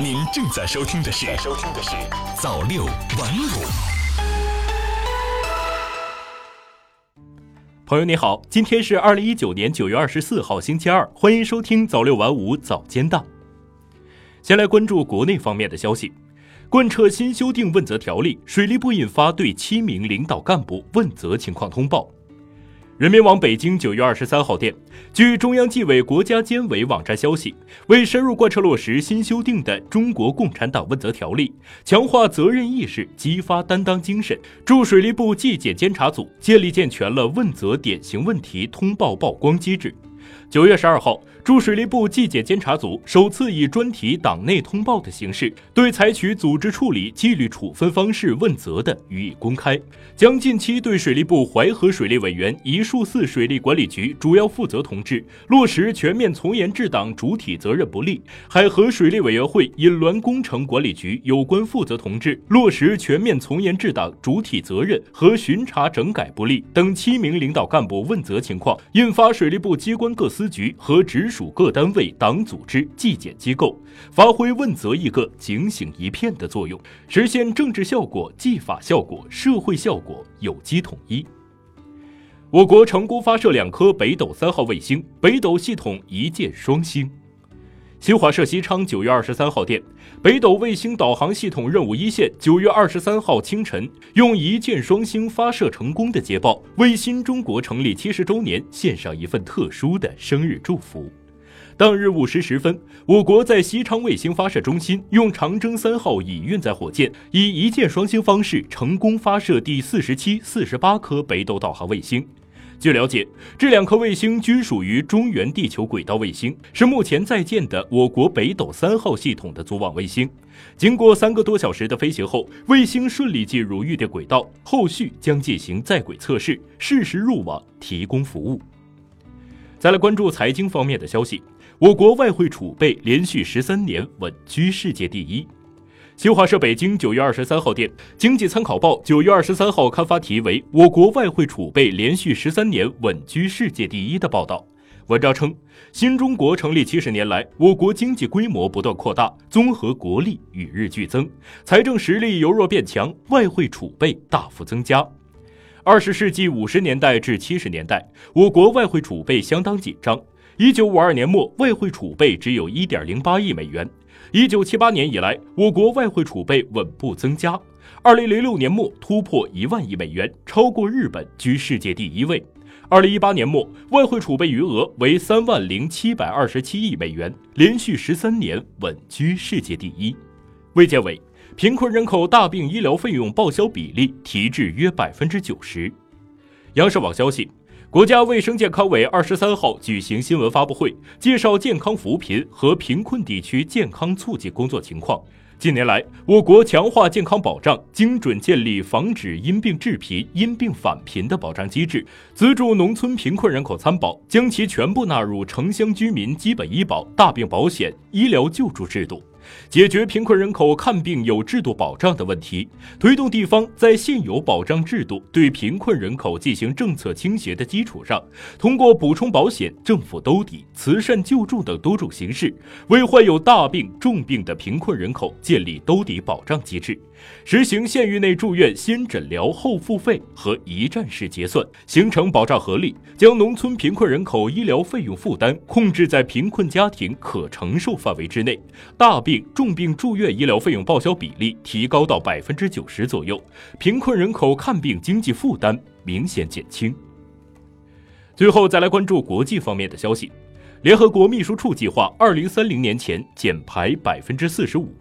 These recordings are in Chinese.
您正在收听的是《收听的是早六晚五》。朋友你好，今天是二零一九年九月二十四号，星期二，欢迎收听早六晚五早间档。先来关注国内方面的消息，贯彻新修订问责条例，水利部印发对七名领导干部问责情况通报。人民网北京九月二十三号电，据中央纪委国家监委网站消息，为深入贯彻落实新修订的《中国共产党问责条例》，强化责任意识，激发担当精神，驻水利部纪检监察组建立健全了问责典型问题通报曝光机制。九月十二号，驻水利部纪检监察组首次以专题党内通报的形式，对采取组织处理纪律处分方式问责的予以公开，将近期对水利部淮河水利委员一数四水利管理局主要负责同志落实全面从严治党主体责任不力，海河水利委员会引滦工程管理局有关负责同志落实全面从严治党主体责任和巡查整改不力等七名领导干部问责情况，印发水利部机关各司。司局和直属各单位党组织纪检机构发挥问责一个警醒一片的作用，实现政治效果、纪法效果、社会效果有机统一。我国成功发射两颗北斗三号卫星，北斗系统一箭双星。新华社西昌九月二十三号电，北斗卫星导航系统任务一线九月二十三号清晨用一箭双星发射成功的捷报，为新中国成立七十周年献上一份特殊的生日祝福。当日五时十分，我国在西昌卫星发射中心用长征三号乙运载火箭，以一箭双星方式成功发射第四十七、四十八颗北斗导航卫星。据了解，这两颗卫星均属于中原地球轨道卫星，是目前在建的我国北斗三号系统的组网卫星。经过三个多小时的飞行后，卫星顺利进入预定轨道，后续将进行在轨测试，适时入网提供服务。再来关注财经方面的消息，我国外汇储备连续十三年稳居世界第一。新华社北京九月二十三号电，经济参考报九月二十三号刊发题为《我国外汇储备连续十三年稳居世界第一》的报道。文章称，新中国成立七十年来，我国经济规模不断扩大，综合国力与日俱增，财政实力由弱变强，外汇储备大幅增加。二十世纪五十年代至七十年代，我国外汇储备相当紧张。一九五二年末，外汇储备只有一点零八亿美元。一九七八年以来，我国外汇储备稳步增加。二零零六年末突破一万亿美元，超过日本，居世界第一位。二零一八年末，外汇储备余额为三万零七百二十七亿美元，连续十三年稳居世界第一。卫健委，贫困人口大病医疗费用报销比例提至约百分之九十。央视网消息。国家卫生健康委二十三号举行新闻发布会，介绍健康扶贫和贫困地区健康促进工作情况。近年来，我国强化健康保障，精准建立防止因病致贫、因病返贫的保障机制，资助农村贫困人口参保，将其全部纳入城乡居民基本医保、大病保险、医疗救助制度。解决贫困人口看病有制度保障的问题，推动地方在现有保障制度对贫困人口进行政策倾斜的基础上，通过补充保险、政府兜底、慈善救助等多种形式，为患有大病重病的贫困人口建立兜底保障机制。实行县域内住院先诊疗后付费和一站式结算，形成保障合力，将农村贫困人口医疗费用负担控制在贫困家庭可承受范围之内，大病重病住院医疗费用报销比例提高到百分之九十左右，贫困人口看病经济负担明显减轻。最后再来关注国际方面的消息，联合国秘书处计划二零三零年前减排百分之四十五。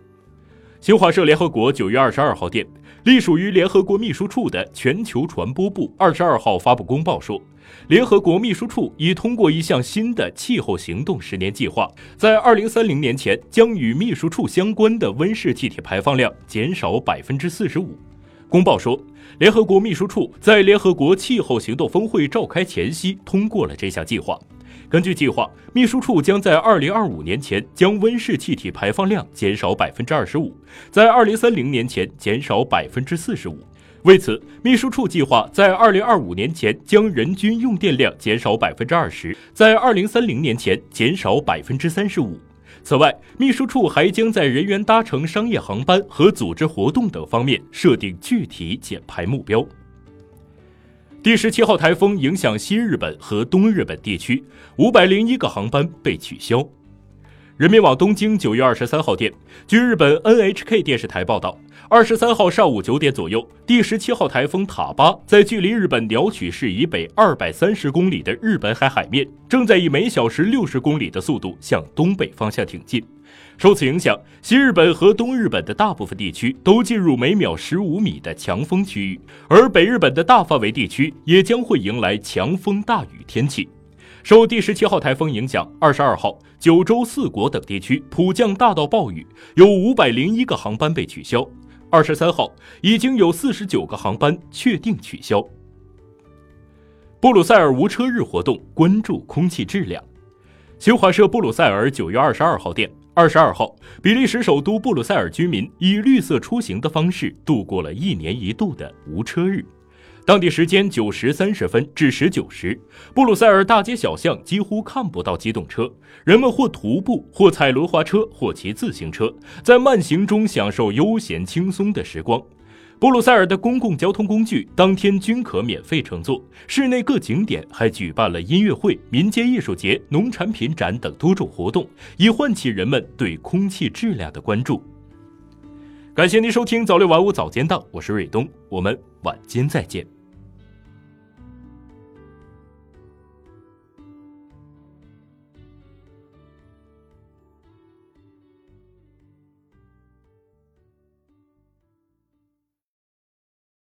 新华社联合国九月二十二号电，隶属于联合国秘书处的全球传播部二十二号发布公报说，联合国秘书处已通过一项新的气候行动十年计划，在二零三零年前将与秘书处相关的温室气体排放量减少百分之四十五。公报说，联合国秘书处在联合国气候行动峰会召开前夕通过了这项计划。根据计划，秘书处将在二零二五年前将温室气体排放量减少百分之二十五，在二零三零年前减少百分之四十五。为此，秘书处计划在二零二五年前将人均用电量减少百分之二十，在二零三零年前减少百分之三十五。此外，秘书处还将在人员搭乘商业航班和组织活动等方面设定具体减排目标。第十七号台风影响西日本和东日本地区，五百零一个航班被取消。人民网东京九月二十三号电，据日本 NHK 电视台报道，二十三号上午九点左右，第十七号台风塔巴在距离日本鸟取市以北二百三十公里的日本海海面，正在以每小时六十公里的速度向东北方向挺进。受此影响，西日本和东日本的大部分地区都进入每秒十五米的强风区域，而北日本的大范围地区也将会迎来强风大雨天气。受第十七号台风影响，二十二号九州四国等地区普降大到暴雨，有五百零一个航班被取消。二十三号已经有四十九个航班确定取消。布鲁塞尔无车日活动关注空气质量。新华社布鲁塞尔九月二十二号电，二十二号，比利时首都布鲁塞尔居民以绿色出行的方式度过了一年一度的无车日。当地时间九时三十分至十九时，布鲁塞尔大街小巷几乎看不到机动车，人们或徒步，或踩轮滑车，或骑自行车，在慢行中享受悠闲轻松的时光。布鲁塞尔的公共交通工具当天均可免费乘坐，市内各景点还举办了音乐会、民间艺术节、农产品展等多种活动，以唤起人们对空气质量的关注。感谢您收听早六晚五早间档，我是瑞东，我们晚间再见。